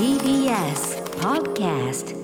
TBS Podcast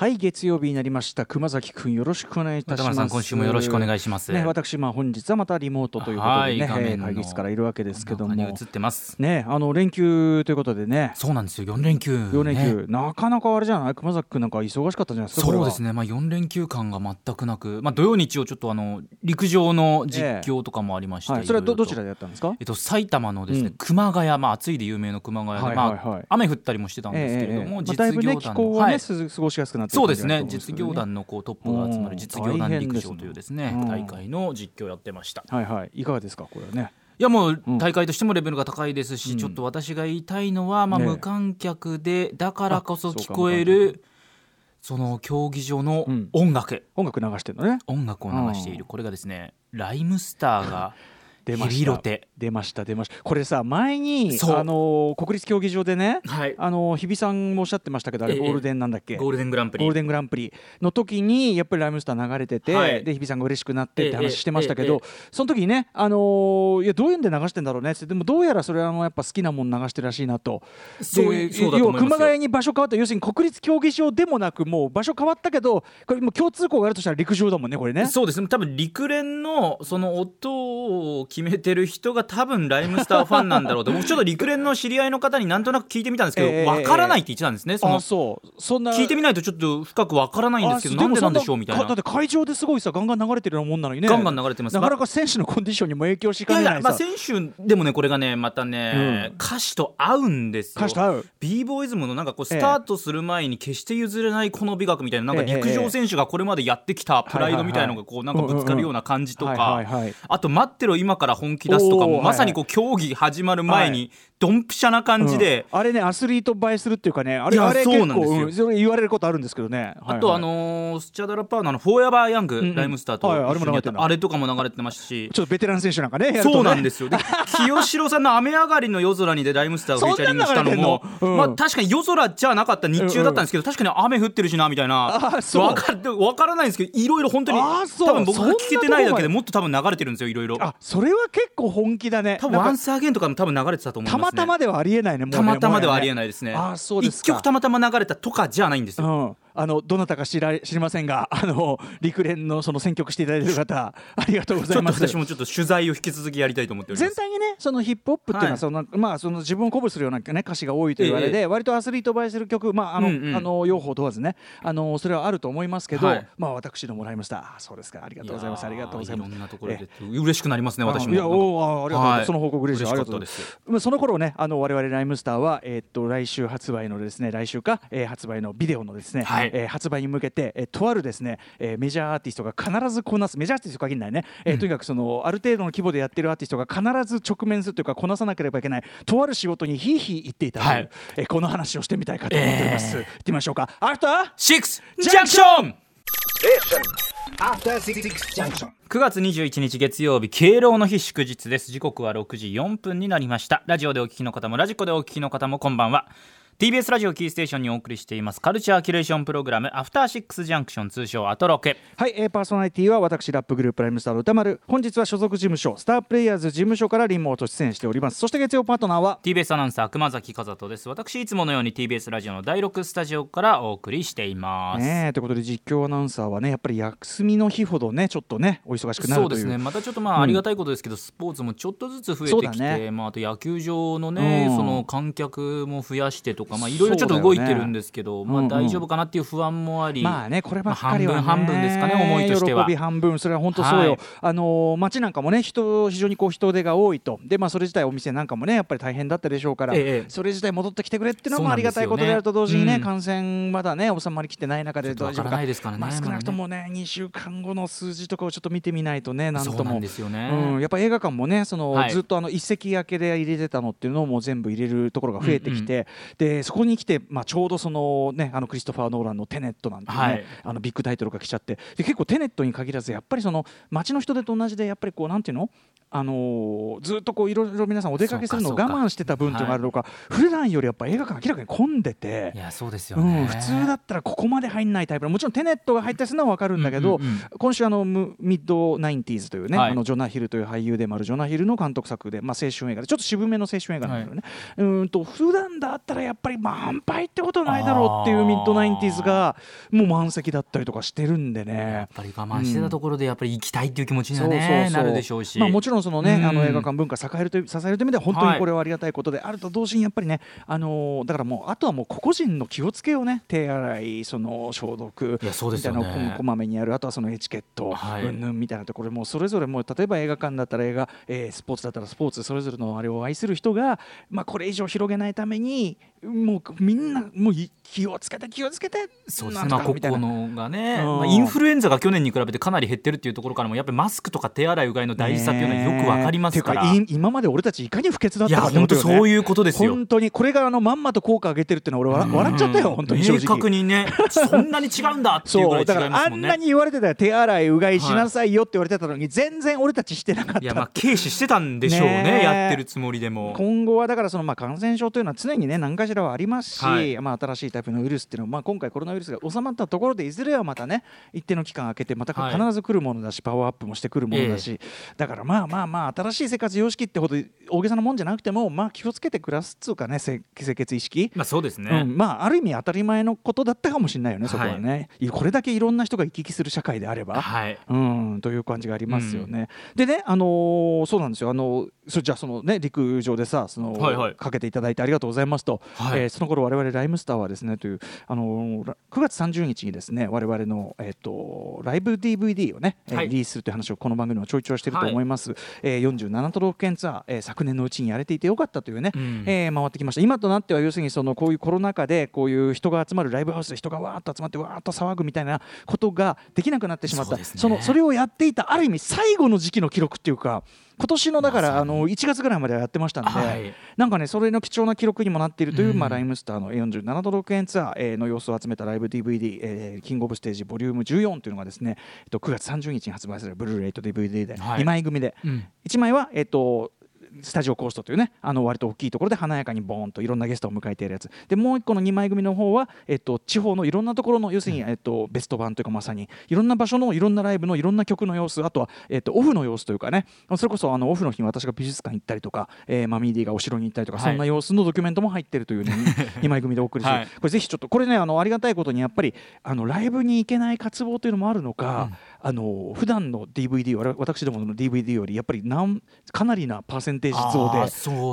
はい月曜日になりました。熊崎くんよろしくお願いいたします。今週もよろしくお願いします。ね私まあ本日はまたリモートということでね、はい画面の会議室からいるわけですけども。映ってます。ねあの連休ということでね。そうなんですよ4連休、ね、4連休、なかなかあれじゃない？熊崎くんなんか忙しかったじゃないですか？そうですね、まあ、4連休感が全くなく、まあ、土曜日曜ちょっとあの陸上の実況とかもありまして、はい、それはどどちらでやったんですか？えっと、埼玉のですね、うん。熊谷、まあ、暑いで有名の熊谷で、まあ、雨降ったりもしてたんですけれども、ええええ。まあ実業団の、候はね、はい。す過ごしやすくなっそうですね。実業団のこうトップが集まる実業団陸上というですねうん。大会の実況やってました。はいはい。いかがですかこれはね？いやもううん大会としてもレベルが高いですし、うん。ちょっと私が言いたいのは、まあ、無観客でだからこそ聞こえるその競技場のうん。音楽、音楽流してるのね。音楽を流している。これがですねライムスターが出ヘました。ビロテ。出ました出ました。これさ前にあの国立競技場でねはい。あの日比さんもおっしゃってましたけどあれええゴールデンなんだっけ、ゴールデングランプリ。ゴールデングランプリの時にやっぱりライムスター流れてて、はい。で日比さんが嬉しくなってってええ話してましたけど、ええその時にね、あのーいやどういうんで流してんだろうね？ってでもどうやらそれはあのやっぱ好きなもの流してるらしいなと。そういますよ。要は熊谷に場所変わった要するに国立競技場でもなくもう場所変わったけどこれもう共通項があるとしたら陸上だもんねこれね。そうです。ね多分陸連のその音を決めてる人が多分ライムスターファンなんだろうと。僕ちょっと陸連の知り合いの方になんとなく聞いてみたんですけど、ええわからないって言ってたんですねそのあそう。そんな。聞いてみないとちょっと深くわからないんですけどあなんでなんでしょうみたいな。かだって会場ですごいさガンガン流れてるようなもんなのにね。ガンガン流れてます。なかなか選手のコンディションにも影響しかねないさまあ、選手でもねこれがねまたね、うん。歌詞と合うんですよ。歌詞と合う。B ボーイズムのなんかこうええスタートする前に決して譲れないこの美学みたいななんかええ陸上選手がこれまでやってきたプライドみたいなのがこうなんかぶつかるような感じとか。はい。あと待ってろ今から本気出すとかもまさにこう競技始まる前はにドンピシャな感じで。うん。あれねアスリート映えするっていうかねあれあれ結そうなんですよ。構うんそれ言われることあるんですけどね。あとあのースチャダラパーのあのフォーエバーヤング、うんうん。ライムスターとはいあれあれとかも流れてましたし。ちょっとベテラン選手なんかねね。そうなんですよ。で清志郎さんの「雨上がりの夜空に」でライムスターがフィーチャリングしたのも うん。まあ、確かに夜空じゃなかった日中だったんですけど、確かに雨降ってるしなみたいな。あそう。わかるわからないんですけどいろいろ本当にあそう。多分僕が聞けてないだけででもっと多分流れてるんですよいろいろ。あそれは結構本気だね。多分ワンスアゲンとかも多分流れてたと思いたます。ねまたまではありえないねね。たまたまではありえいないですね。あそうですか。一曲たまたま流れたとかじゃないんですよ。うん、あのどなたか知ら知りませんが あの陸連のその選曲していただいている方 ありがとうございます。私もちょっと取材を引き続きやりたいと思っております。全体にねそのヒップホップっていうのははいその、まあその自分を鼓舞するような、ね、歌詞が多いというあれで、割とアスリート映えする曲まああの、うんうん。あの用法問わずねあのそれはあると思いますけど、はい。まあ私のもらいました。あそうですか。ありがとうございます。ありがとうございます。いろんなところで嬉しくなりますね私も。あいやおーあありがとうございます、はい。その報告嬉しい。嬉しかったです。まあその頃ねあの我々ライムスターはえーっと来週発売のですね来週か、えー発売のビデオのですね、はいえー発売に向けて、えーとあるですね、えーメジャーアーティストが必ずこなすメジャーアーティスト限らないね、えーとにかくそのある程度の規模でやってるアーティストが必ず直面するというかこなさなければいけないとある仕事にひいひい言っていたという、はい。えーこの話をしてみたいかと思っております、行ってみましょうか。アフターシックスジャンクション After Six Junction. 9月21日月曜日敬老の日祝日です。時刻は6時4分になりました。ラジオでお聞きの方もラジコでお聞きの方もこんばんは TBS ラジオキーステーションにお送りしていますカルチャーキュレーションプログラムアフターシックスジャンクション通称アトロケ。はい、えーパーソナリティは私ラップグループライムスターの歌丸。本日は所属事務所スタープレイヤーズ事務所からリモート出演しております。そして月曜パートナーは TBS アナウンサー熊崎和人です。私いつものように TBS ラジオの第6スタジオからお送りしています、ねえということで実況アナウンサーはねやっぱり休みの日ほどねちょっとねお忙しくなるという。そうですね。またちょっとまあありがたいことですけど、スポーツもちょっとずつ増えてきて、だね。まあ、あと野球場のね、うん。その観客も増やしてとかまあいろいろちょっと動いてるんですけど、まあ、うんうん。大丈夫かなっていう不安もあり、まあねこればっかりは、ねまあ半分半分ですかね思いとしては。喜び半分それは本当そうよ、はい。あのー街なんかもね人非常にこう人手が多いと。でまあそれ自体お店なんかもねやっぱり大変だったでしょうから、ええ。それ自体戻ってきてくれっていうのもありがたいことであると同時にねうん。感染まだね収まりきってない中でちょっとわからないですからねまあ、少なくともね2週間後の数字とかをちょっと見てみないとねなんとも。そうなんですよね、うん、やっぱ映画館もねその、はい。ずっとあの一席空けで入れてたのっていうのをもう全部入れるところが増えてきて、でえーそこに来て、まあ、ちょうどその、ね、あのクリストファー・ノーランの「テネット」なんていうね、はい。あのビッグタイトルが来ちゃってで結構テネットに限らずやっぱりその街の人手と同じでやっぱりこうなんていうの？あのーずっとこういろいろ皆さんお出かけするのを我慢してた分っていうのがあるのか普段よりやっぱ映画館明らかに混んでてい。やそうですようね、ん、普通だったらここまで入んないタイプのもちろんテネットが入ったりするのは分かるんだけど、うんうんうん。今週あのムミッドナインティーズというね、はい。あのジョナ・ヒルという俳優でもあるジョナ・ヒルの監督作で、まあ、青春映画でちょっと渋めの青春映画なんだけどね、うーんと普段だったらやっぱり満杯ってことないだろうっていうミッドナインティーズがもう満席だったりとかしてるんでやねっ。ぱり我慢してたところでやっぱり行きたいっていう気持ちにはねそうそうなるでしょうし、まあ、もちろんそのね、うん。あの映画館文化栄えるという支えるという意味では本当にこれはありがたいことであると同時にやっぱりね、あのーだからもうあとはもう個々人の気をつけようね。手洗いその消毒みたいなのをここまめにやる。あとはそのエチケットはい。うんぬんみたいなところもうそれぞれもう例えば映画館だったら映画、えースポーツだったらスポーツそれぞれのあれを愛する人が、まあ、これ以上広げないためにもうみんなもうい気をつけて気をつけてそうですなんねまあ個とかみたいな。々のがね、うん。まあ、インフルエンザが去年に比べてかなり減ってるっていうところからもやっぱりマスクとか手洗いうがいの大事さっていうのはよくわかりますから、今まで俺たちいかに不潔だっいやたかってことよね。本当そういうことですよ。本当にこれがあのまんまと効果上げてるっていうのは俺笑笑っちゃったよ本当に正明直確にね そんなに違うんだっていうぐらい違いますもんね。らあんなに言われてたよ手洗いうがいしなさいよって言われてたのに全然俺たちしてなかった。いやまあ軽視してたんでしょうねやってるつもりでも。今後はだからそのまあ感染症というのは常にね何かしらはありますし、はい。まあ新しいタイプのウイルスっていうのはまあ今回コロナウイルスが収まったところでいずれはまたね一定の期間空けてまたはい。必ず来るものだし、パワーアップもしてくるものだし、だからまあまあまあ新しい生活様式ってほど大げさなもんじゃなくてもまあ気をつけて暮らすっつうかねせ清潔意識。まあそうですね、うん、まあある意味当たり前のことだったかもしれないよね、そこはね、いこれだけいろんな人が行き来する社会であれば。はい。うん、という感じがありますよね。でね、あのーそうなんですよ、あのそれじゃあそのね陸上でさその、はいはい。かけていただいてありがとうございますと、はいえーその頃我々ライムスターはですねというあのーら9月30日にですね我々のえっ、とライブ DVD をね、えーはいリリースするという話をこの番組でもちょいちょいしてると思います。えー47都道府県ツアー、えー昨年のうちにやれていてよかったというね、うんえー回ってきました。今となっては要するにそのこういうコロナ禍でこういう人が集まるライブハウスで人がわーっと集まってわーっと騒ぐみたいなことができなくなってしまった。そねそのそれをやっていたある意味最後の時期の記録っていうか。今年のだから、あの1月ぐらいまではやってましたんで、はい。なんかねそれの貴重な記録にもなっているという、うん。まあ、ライムスターの47都道府県ツアー、えーの様子を集めたライブ DVD、えーキングオブステージボリューム14というのがですね、えっと、9月30日に発売されるブルーレイと DVD ではい。2枚組で、うん。1枚は、えっとスタジオコーストというねあの割と大きいところで華やかにボーンといろんなゲストを迎えているやつ。でもう一個の2枚組の方は、えっと、地方のいろんなところの要するに、えっと、ベスト版というかまさにいろんな場所のいろんなライブのいろんな曲の様子あとは、えっと、オフの様子というかねそれこそあのオフの日に私が美術館行ったりとか、えーマミーディがお城に行ったりとか、はい。そんな様子のドキュメントも入ってるというね 2枚組でお送りする、はい。これぜひちょっとこれねあのありがたいことにやっぱりあのライブに行けない渇望というのもあるのか、あの普段の DVD わ私どもの DVD よりやっぱりなんかなりなパーセンテージ増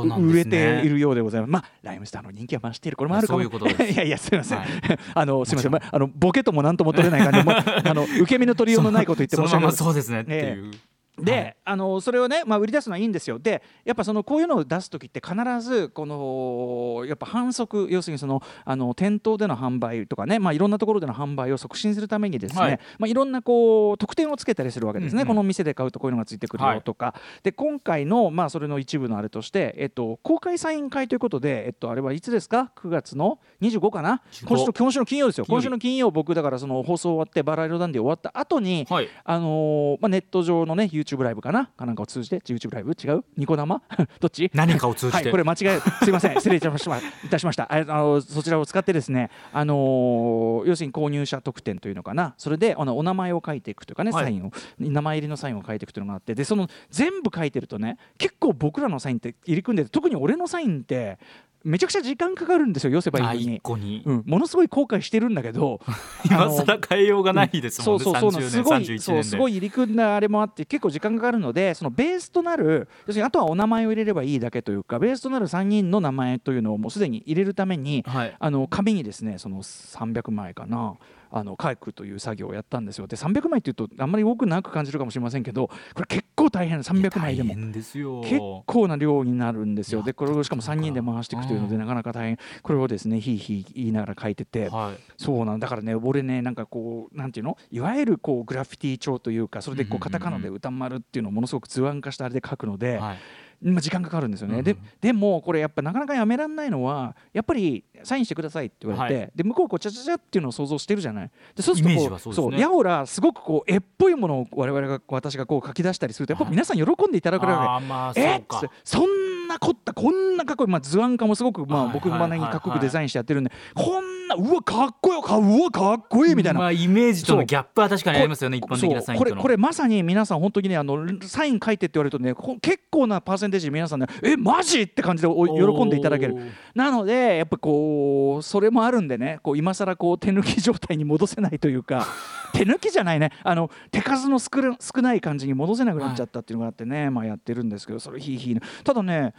で売れているようでございます。まあライムスターの人気は増している。これもあるかも。いうことです。いやいやすみません。はい。あのすみません。まあのボケともなんとも取れない感じでもう あの受け身の取りようのないこと言って申し訳ない。まそうですねっていう、で、はい。あのそれをね、まあ、売り出すのはいいんですよ。でやっぱそのこういうのを出す時って必ずこのやっぱ反則要するにそのあの店頭での販売とかね、まあ、いろんなところでの販売を促進するためにですね、はい。いまあ、いろんなこう特典をつけたりするわけですね、うんうんこの店で買うとこういうのがついてくるよとか、で今回の、まあ、それの一部のあれとして、えっと、公開サイン会ということで、えっと、あれはいつですか？9月の25かな？25今週の今週の金曜ですよ。今週の金曜僕だからその放送終わってバラ色ダンディ終わった後に、はい。あのーまあ、ネット上のね YouTube ライブかな？かなんかを通じて YouTube ライブ違う？ニコ生？どっち？何かを通じて。はい、これ間違え すいません。失礼いたしました。ああのそちらを使ってですね、あのー要するに購入者特典というのかな？それであのお名前を書いていくというかね、はい。サインを。名前入りのサインを書いていくというのがあってでその全部書いてるとね結構僕らのサインって入り組んでて特に俺のサインってめちゃくちゃ時間かかるんですよ寄せばいいのに。うん、ものすごい後悔してるんだけど 今更変えようがないですもんね、そうそうそう30すごい年31そうすごい入り組んだあれもあって結構時間かかるのでそのベースとなる要するにあとはお名前を入れればいいだけというかベースとなる3人の名前というのをもうすでに入れるためにはい。あの紙にですねその300枚かなあの書くという作業をやったんですよ。で300枚っていうとあんまり多くなく感じるかもしれませんけどこれ結構大変300枚でも。大変ですよ。結構な量になるんですよ。でこれをしかも3人で回していくというのでうん。なかなか大変。これをですねひいひい言いながら書いてて。はい。そうなんだからね俺ねなんかこうなんていうの？いわゆるこうグラフィティ調というかそれでこうカタカナで歌丸っていうのをものすごく図案化したあれで書くので、はいまあ、時間かかるんですよね、ででもこれやっぱなかなかやめられないのはやっぱりサインしてくださいって言われて、はい。で向こうこうチャチャチャっていうのを想像してるじゃない。でそうするとこうはそうですね。ヤオラすごくこう絵っぽいものを我々が私がこう書き出したりするとやっぱ皆さん喜んでいただけるわけあーまあそうか。えっそんな凝ったこんなかっこいい、まあ、図案化もすごく、まあ、はい僕まなにかっこよはいくデザインしてやってるんで、こんなうわかっこよかうわかっこいいみたいな。まあイメージとのギャップは確かにありますよね一こ般的なサインとこれこれまさに皆さん本当にねあのサイン書いてって言われるとねこ結構なパーセンテージで皆さんねえマジ？って感じでお喜んでいただける。なのでやっぱこうそれもあるんでねこう今更こう手抜き状態に戻せないというか手抜きじゃないね。あの手数の少な少ない感じに戻せなくなっちゃったっていうのがあってね、まあやってるんですけどそれひいひいね。ただね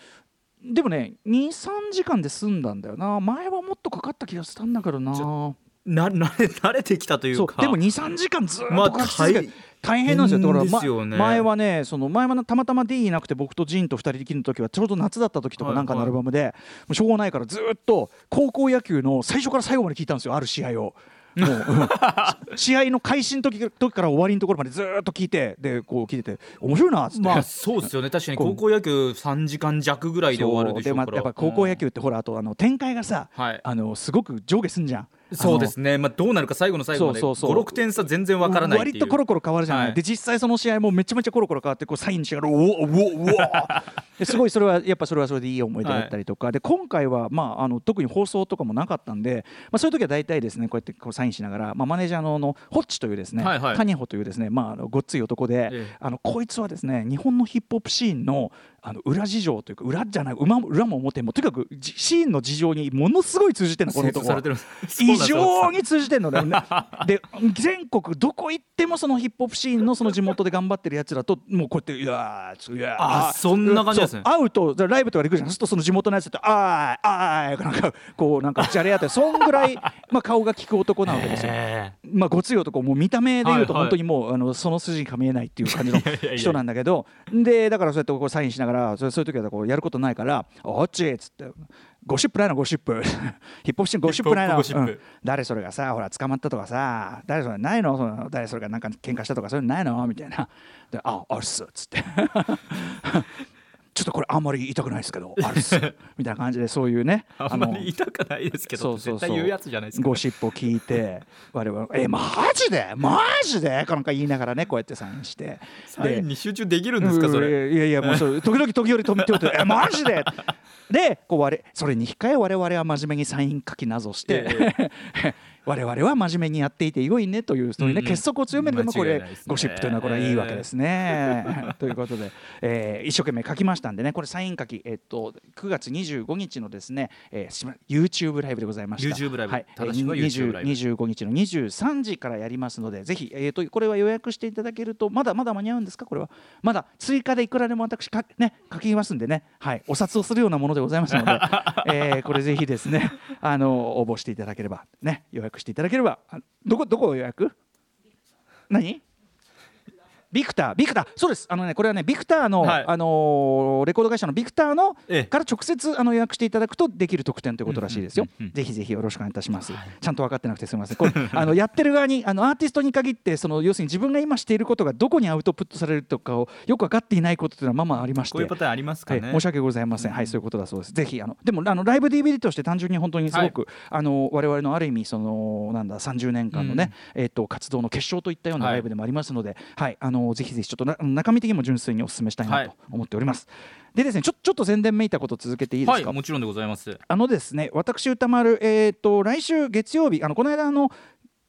でもね23時間で済んだんだよな。前はもっとかかった気がしたんだけどな。な 慣れてきたというう。でも23時間ずっと書き続けて、大変なんですよ。だから、前はねその前はたまたま D いなくて僕とジンと2人できる時はちょうど夏だった時とかなんかのアルバムで、もうしょうがないからずーっと高校野球の最初から最後まで聞いたんですよ。ある試合を。もううん 試合の開始の時時から終わりのところまでずーっと聞いてでこう聞いてて面白いなっつって、まあそうですよね。確かに高校野球3時間弱ぐらいで終わるでしょうから。まあやっぱ高校野球ってほらあとあの展開がさ、はい。あのすごく上下すんじゃん。そうですね、まあ、どうなるか最後の最後までそうそうそう。56点差全然わからない割とコロコロ変わるじゃない、はい。で実際その試合もめちゃめちゃコロコロ変わってこうサインしながら「うおうおうお ですごいそれはやっぱそれはそれでいい思い出だったりとか、で今回は、まあ、あの特に放送とかもなかったんで、まあ、そういう時は大体ですねこうやってこうサインしながら、まあ、マネージャーのあのホッチというですね、はいはい。カニホというですね、まあ、あのごっつい男で、ええ。あのこいつはですね日本のヒップホップシーンのあの裏事情というか裏じゃない裏も裏も表もとにかくじシーンの事情にものすごい通じてるのこの男異常にに通じてるのね。で全国どこ行ってもそのヒップホップシーンのその地元で頑張ってるやつらともうこうやって「いやーいやー。あそんな感じですね。会うとライブとかで行くじゃん。するとその地元のやつと「あーいあーい」なんかこうなんかじゃれ合ってそんぐらい まあ顔が利く男なわけですよ。まあ、ごつい男もう見た目で言うとはいはい本当にもう、あのその筋が見えないっていう感じの 人なんだけど。でだからそうやってこうサインしながらそれそういう時はこうやることないから「おっち!」っつって「ゴシップないのゴシップ」ヒップホップシーンゴシップないの。うん。誰それがさほら捕まったとかさ誰それないの？その誰それがなんか喧嘩したとかそういうのないの？みたいな。で「ああるっす」っつってちょっとこれあんまり言いたくないですけど あるっす。みたいな感じでそういうね あんまり言いたくないですけどそうそうそう。絶対言うやつじゃないですかゴシップを聞いて 我々えマジで？マジで？かなんか言いながらねこうやってサインして。サインに集中できるんですかそれ。いやいやもうそれ時々時折止めておいてえマジで？でこう我それに控え我々は真面目にサイン書きなぞして、我々は真面目にやっていてよいねというそういうね、結束を強めるのもこれ、ゴシップというのはこれはいいわけですね。ということで、えー一生懸命書きましたんでねこれサイン書き、えっと9月25日のですね、えー YouTube ライブでございました。YouTube ライブ。はい、正しくは YouTube ライブ。20 25日の23時からやりますのでぜひ、えー、とこれは予約していただけるとまだまだ間に合うんですか？これは。まだ追加でいくらでも私か、ね、書きますんでね、はい、お札をするようなものでございますので、えーこれぜひですねあの応募していただければ、ね、予約していただければどこどこを予約？何？ビクター、ビクター、そうです、あのね、これはね、ビクターの、はい。あのーレコード会社のビクターの、ええ。から直接あの予約していただくとできる特典ということらしいですよ。うんうんうんうん。ぜひぜひよろしくお願いいたします。ちゃんと分かってなくてすみません。これあのやってる側にあのアーティストに限ってその要するに自分が今していることがどこにアウトプットされるとかをよく分かっていないことというのはまあまあありまして。こういうパターンありますかね。はい。申し訳ございません、はい、そういうことだそうです。ぜひあのでもあのライブ DVD として単純に本当にすごく、あの我々のある意味そのなんだ30年間のね、えっと活動の結晶といったようなはい。ライブでもありますので、はい、あのぜひぜひちょっとな中身的にも純粋にお勧めしたいなと思っております。でですね、ちょちょっと宣伝めいたこと続けていいですか？はいもちろんでございますあのですね、私歌丸、えー、と来週月曜日、あのこの間あの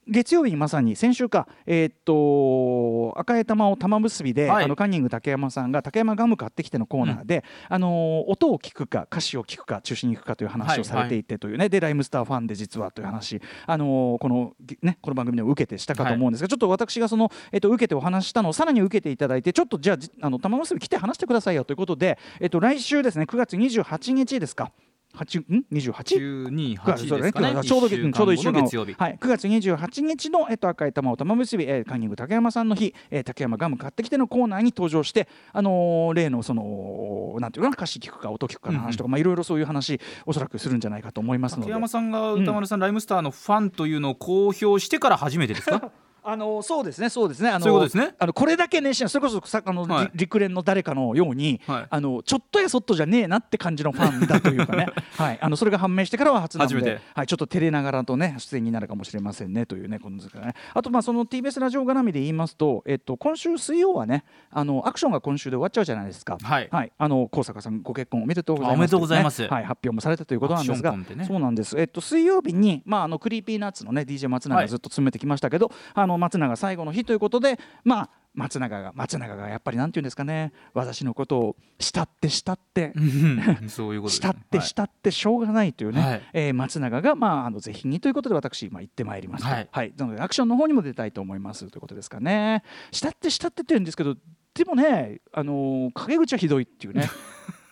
月曜日にまさに先週か、えー、と赤江玉を玉結びで、はい。あのカンニング竹山さんが竹山ガム買ってきてのコーナーで、あのー音を聞くか歌詞を聞くか中心に行くかという話をされていてというね、でライムスターファンで実はという話、あのーこのねこの番組でも受けてしたかと思うんですが、ちょっと私がそのえっ、と受けてお話ししたのをさらに受けていただいてちょっとじゃあじあの玉結び来て話してくださいよということで、えっ、と来週ですね9月28日ですか。8ん？28? 928ですかね。ちょうどちょうど1週間月曜日。はい、9月28日の、えっと、赤い玉を玉結び、えー、カンニング竹山さんの日、えー、竹山ガム買ってきてのコーナーに登場して、あのー例のそのなんていうかな歌詞聞くか音聞くかの話とか、まあいろいろそういう話おそらくするんじゃないかと思いますので。竹山さんが歌丸さん、ライムスターのファンというのを公表してから初めてですか？あのそうですねそうですね。あのそういうことですね。あのこれだけ熱心なそれこそさあの、はい。り陸連の誰かのように、はい。あのちょっとやそっとじゃねえなって感じのファンだというかね。はい。あのそれが判明してからは初なの初めて。で、はい、ちょっと照れながらとね出演になるかもしれませんねというねことですからね。あとまあその TBS ラジオ絡みで言いますとえっと今週水曜はねあのアクションが今週で終わっちゃうじゃないですか。はい。あの高坂さんご結婚おめでとうございますあおめでとうございます。はい。発表もされたということなんですがね。そうなんです。えっと水曜日にまああのクリーピーナッツのね DJ 松永がずっと務めてきましたけど、あの松永最後の日ということでまあ松永が松永がやっぱりなんていうんですかね私のことを慕って慕ってうんそういうこと慕って慕ってしょうがないというね、はい。えー松永が、まあ、あのぜひにということで私、まあ、行ってまいりました、はい。なのでアクションの方にも出たいと思いますということですかね。慕って慕ってって言うんですけどでもね、あのー陰口はひどいっていうね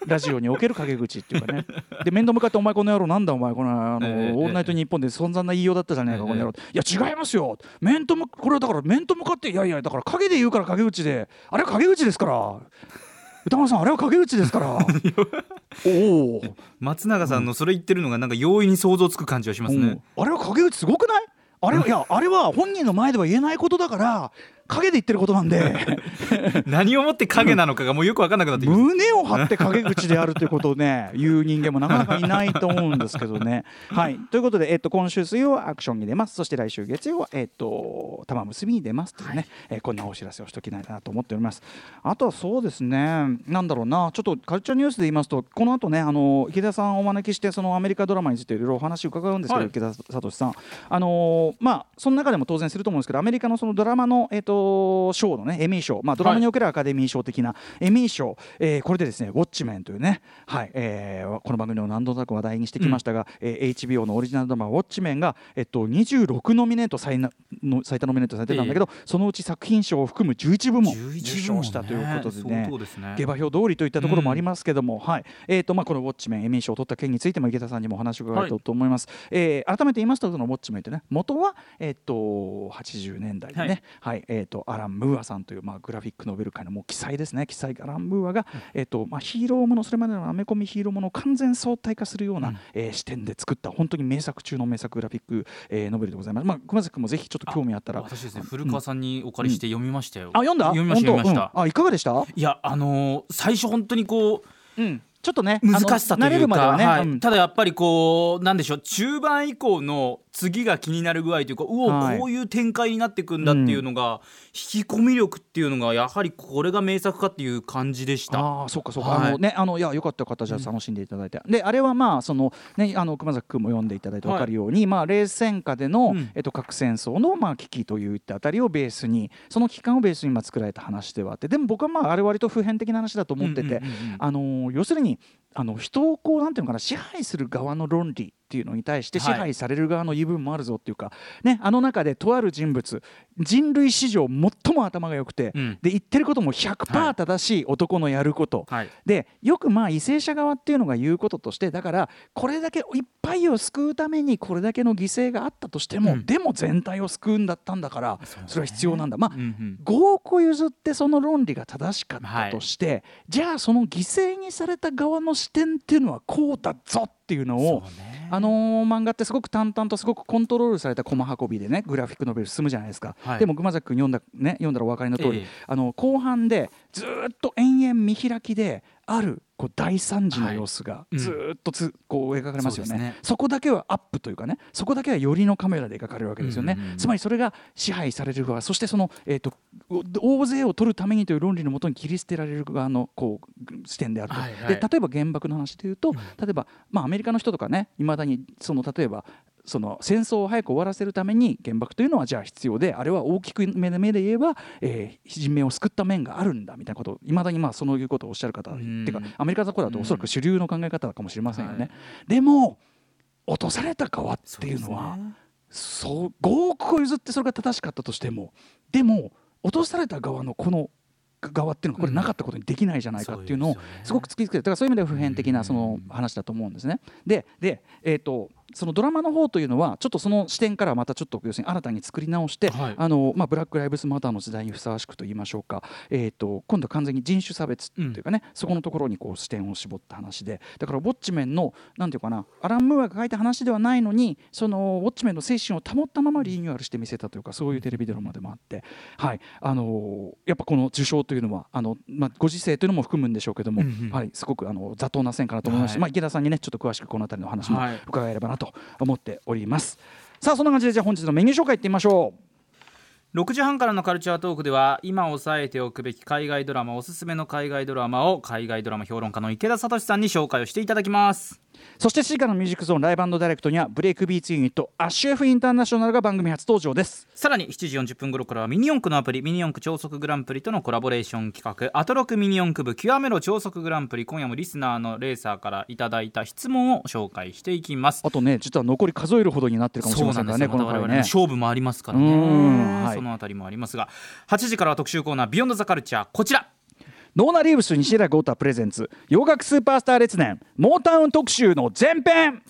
ラジオにおける陰口っていうかね。で面と向かって「お前この野郎なんだお前このあの、ええオールナイトニッポン」で散々な言いようだったじゃねえか、ええこの野郎。いや違いますよ。面と向これはだから面と向かっていやいやだから陰で言うから陰口で。あれは陰口ですから。歌丸さんあれは陰口ですから。おお。松永さんのそれ言ってるのがなんか容易に想像つく感じはしますね、うん。あれは陰口すごくない？あれはいやあれは本人の前では言えないことだから陰で言ってることなんで。何をもって影なのかがもうよく分かんなくなって胸を張って陰口であるということをね 言う人間もなかなかいないと思うんですけどね。はい、ということで、えっと、今週水曜はアクションに出ます。そして来週月曜は、えっと、玉結びに出ますというね、えーこんなお知らせをしておきたいなと思っております。あとはそうですね。なんだろうなちょっとカルチャーニュースで言いますとこの後ねあの池田さんをお招きしてそのアメリカドラマについていろいろお話を伺うんですけど、はい池田聡さんあのーまあその中でも当然すると思うんですけどアメリカのそのドラマの、えっと賞のねエミー賞、まあ、ドラマにおけるアカデミー賞的なエミー賞、えーこれでですね「ウォッチメン」というね、はい。えーこの番組を何度となく話題にしてきましたが、えー HBO のオリジナルドラマ「ウォッチメンが」えっと、26ノミネート最なの最多ノミネートされてたんだけど、そのうち作品賞を含む11部門受11賞したということでねね。下馬評通りといったところもありますけども、はい。えーとまあ、この「ウォッチメン」エミー賞を取った件についても池田さんにもお話を伺いたい。と思います、えー改めて言いますとその「ウォッチメン」ってね元は、えー、と80年代でね、はい。えー、とアラン・ムーアさんという、まあ、グラフィックノベル界のもう奇才ですね。奇才アラン・ムーアが、えーとまあ、ヒーローものそれまでのアメコミヒーローものを完全相対化するような、えー視点で作った本当に名作中の名作グラフィック、えーノベルでございます。まあ、熊崎君もぜひちょっと興味あったら。私ですね古川さんにお借りして読みましたよ、あ読んだ？読みました読みました、あいかがでした？いやあのー最初本当にこううんちょっとね難しさというか、るまではね、はい。うん。ただやっぱりこうなんでしょう。中盤以降の次が気になる具合というかうお、はい。こういう展開になっていくんだっていうのが、引き込み力っていうのがやはりこれが名作かっていう感じでした。ああそうかそうか、はい。あのねあのいやよかった方じゃあ楽しんでいただいて、であれはまあそのねあの熊崎君も読んでいただいて分かるように、まあ冷戦下での、うん。えっと核戦争のまあ危機といったあたりをベースにその期間をベースにまあ作られた話ではあって。でも僕はまああれ割と普遍的な話だと思ってて、うんうんうんうん。あの要するにあの人をこうなんていうのかな支配する側の論理っていうのに対して支はい。配される側の言い分もあるぞっていうか、ね、あの中でとある人物人類史上最も頭が良くて、うん。で言ってることもは100%い正しい男のやること、はい。でよくまあ為政者側っていうのが言うこととしてだからこれだけいっぱいを救うためにこれだけの犠牲があったとしても、うん。でも全体を救うんだったんだからそれは必要なんだ。まあうんうん。5億を譲ってその論理が正しかったとして、じゃあその犠牲にされた側の視点っていうのはこうだぞっていうのをあのー漫画ってすごく淡々とすごくコントロールされた駒運びでねグラフィックノベル進むじゃないですか、はい。でも熊崎君読んだ,、ね、読んだらお分かりの通り、ええ。あの後半でずーっと延々見開きであるこう大惨事の様子がうん。ずーっとつ、こう描かれますよね。そこだけはアップというかねそこだけは寄りのカメラで描かれるわけですよね、つまりそれが支配される側そしてその、えー、とお大勢を取るためにという論理のもとに切り捨てられる側のこう視点であると、で例えば原爆の話でいうと、例えば、まあ、アメリカの人とかねいまだにその例えばその戦争を早く終わらせるために原爆というのはじゃあ必要であれは大きく目で目で言えば、えー人命を救った面があるんだみたいなことをいまだにまあそういうことをおっしゃる方、んっていうかアメリカの頃だとおそらく主流の考え方かもしれませんよね。はいでも落とされた側ってい。うのはそうですねそう5億を譲ってそれが正しかったとしてもでも落とされた側のこの側っていうのはこれなかったことにできないじゃないかっていうのをすごく突きつけてだからそういう意味では普遍的なその話だと思うんですね。でで、えー、とそのドラマの方というのはちょっとその視点からまたちょっと要するに新たに作り直して、はい。あのまあ、ブラック・ライブズ・マターの時代にふさわしくと言いましょうか、えー、と今度は完全に人種差別っていうかね、そこのところにこう視点を絞った話で。だからウォッチメンのなんていうかなアラン・ムーアが書いた話ではないのにそのウォッチメンの精神を保ったままリニューアルして見せたというかそういうテレビドラマでもあって、はい。あのーやっぱこの受賞というのはあの、まあ、ご時世というのも含むんでしょうけども、うんうんはい、すごくあの妥当な線かなと思いまして、はい。まあ、池田さんにねちょっと詳しくこの辺りの話もはい。伺えればなと思っております。さあそんな感じでじゃあ本日のメニュー紹介いってみましょう。6時半からのカルチャートークでは今押さえておくべき海外ドラマおすすめの海外ドラマを海外ドラマ評論家の池田聡さんに紹介をしていただきますそして C からのミュージックゾーンライブダイレクトにはブレイクビーツユニットアッシュ F インターナショナルが番組初登場です。さらに7時40分頃からはミニ四駆のアプリミニ四駆超速グランプリとのコラボレーション企画アトロクミニ四駆部極めろ超速グランプリ今夜もリスナーのレーサーからいただいた質問を紹介していきます。あとね実は残り数えるほどになってるかもしれませんからねそうなんです。よまた我々ねこの回ね。勝負もありますからうねんはい。そのあたりもありますが8時からは特集コーナービヨンドザカルチャーこちらノーナ・リーブス西平豪太プレゼンツ。洋楽スーパースター列伝。モータウン特集の前編。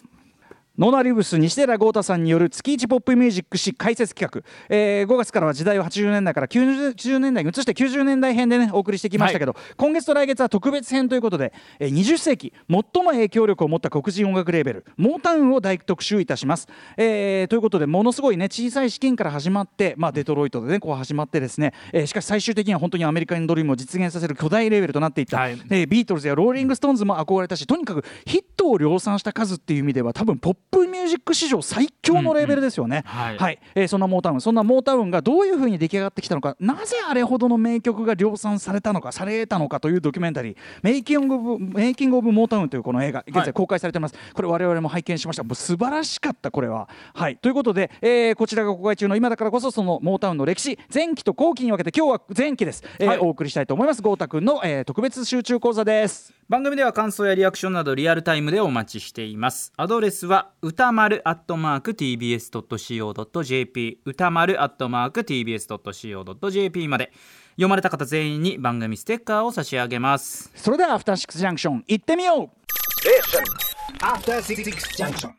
ノーナ・リーブス西寺豪太さんによる月一ポップミュージック誌解説企画、えー5月からは時代を80年代から90年代に移して90年代編でねお送りしてきましたけど、今月と来月は特別編ということで、えー20世紀最も影響力を持った黒人音楽レーベルモータウンを大特集いたします、えーということでものすごいね小さい資金から始まって、まあ、デトロイトでねこう始まってですね、えーしかし最終的には本当にアメリカンドリームを実現させる巨大レーベルとなっていった、はい。えービートルズやローリング・ストーンズも憧れたしとにかくヒットを量産した数っていう意味では多分ポップミュージック史上最強のレーベルですよね。はい。えーそんなモータウン。そんなモータウンがどういうふうに出来上がってきたのか。なぜあれほどの名曲が量産されたのかされたのかというドキュメンタリー「メイキング・オブ・メイキング・オブ・モータウン」というこの映画現在公開されてます、これ我々も拝見しました。もう素晴らしかったこれは。はい。ということで、えーこちらが公開中の今だからこそそのモータウンの歴史前期と後期に分けて今日は前期です、えーはい。お送りしたいと思います。豪太くんの、えー特別集中講座です。番組では感想やリアクションなどリアルタイムでお待ちしています。アドレスは歌丸アットマーク TBS.CO.JP 歌丸アットマーク TBS.CO.JP まで。読まれた方全員に番組ステッカーを差し上げます。それではアフターシックスジャンクション行ってみよう。After Six Junction.